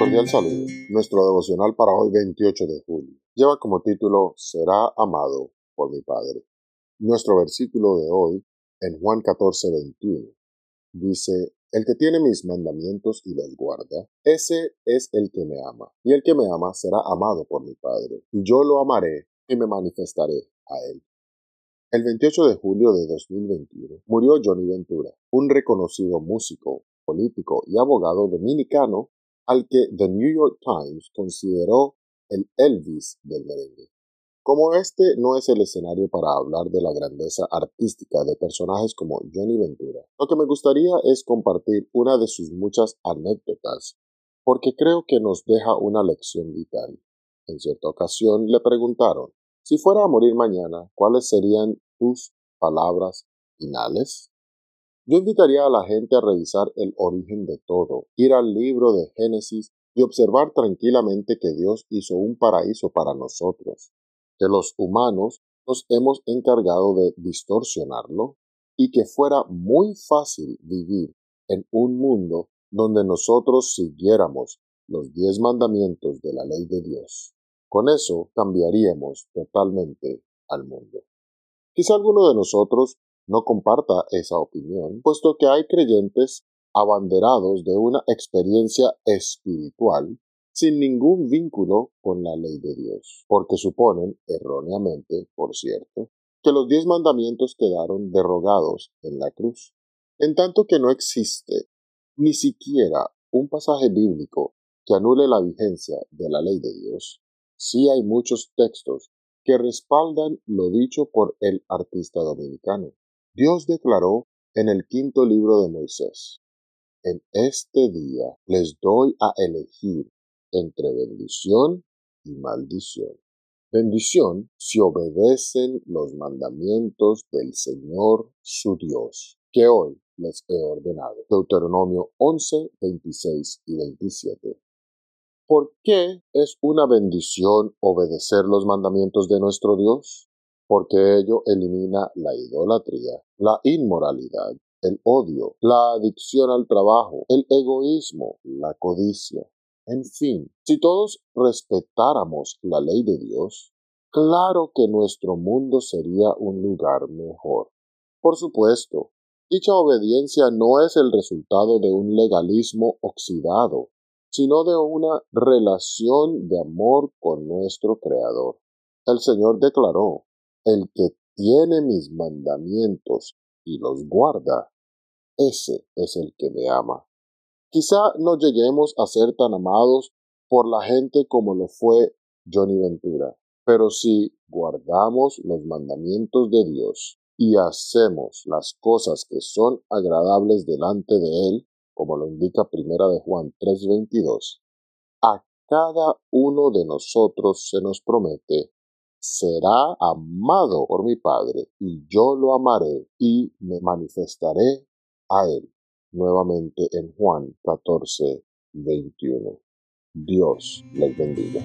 Cordial saludo. Nuestro devocional para hoy 28 de julio lleva como título Será amado por mi Padre. Nuestro versículo de hoy en Juan 14, 21 dice, El que tiene mis mandamientos y los guarda, ese es el que me ama. Y el que me ama será amado por mi Padre. Y yo lo amaré y me manifestaré a él. El 28 de julio de 2021 murió Johnny Ventura, un reconocido músico, político y abogado dominicano al que The New York Times consideró el Elvis del merengue. Como este no es el escenario para hablar de la grandeza artística de personajes como Johnny Ventura, lo que me gustaría es compartir una de sus muchas anécdotas, porque creo que nos deja una lección vital. En cierta ocasión le preguntaron, si fuera a morir mañana, ¿cuáles serían tus palabras finales? Yo invitaría a la gente a revisar el origen de todo, ir al libro de Génesis y observar tranquilamente que Dios hizo un paraíso para nosotros, que los humanos nos hemos encargado de distorsionarlo y que fuera muy fácil vivir en un mundo donde nosotros siguiéramos los diez mandamientos de la ley de Dios. Con eso cambiaríamos totalmente al mundo. Quizá alguno de nosotros no comparta esa opinión, puesto que hay creyentes abanderados de una experiencia espiritual sin ningún vínculo con la ley de Dios, porque suponen, erróneamente, por cierto, que los diez mandamientos quedaron derrogados en la cruz, en tanto que no existe ni siquiera un pasaje bíblico que anule la vigencia de la ley de Dios. Sí hay muchos textos que respaldan lo dicho por el artista dominicano. Dios declaró en el quinto libro de Moisés, En este día les doy a elegir entre bendición y maldición. Bendición si obedecen los mandamientos del Señor su Dios, que hoy les he ordenado. Deuteronomio 11, 26 y 27. ¿Por qué es una bendición obedecer los mandamientos de nuestro Dios? Porque ello elimina la idolatría, la inmoralidad, el odio, la adicción al trabajo, el egoísmo, la codicia. En fin, si todos respetáramos la ley de Dios, claro que nuestro mundo sería un lugar mejor. Por supuesto, dicha obediencia no es el resultado de un legalismo oxidado, sino de una relación de amor con nuestro Creador. El Señor declaró, el que tiene mis mandamientos y los guarda, ese es el que me ama. Quizá no lleguemos a ser tan amados por la gente como lo fue Johnny Ventura, pero si guardamos los mandamientos de Dios y hacemos las cosas que son agradables delante de Él, como lo indica Primera de Juan 3:22, a cada uno de nosotros se nos promete será amado por mi Padre, y yo lo amaré y me manifestaré a él. Nuevamente en Juan 14, 21. Dios les bendiga.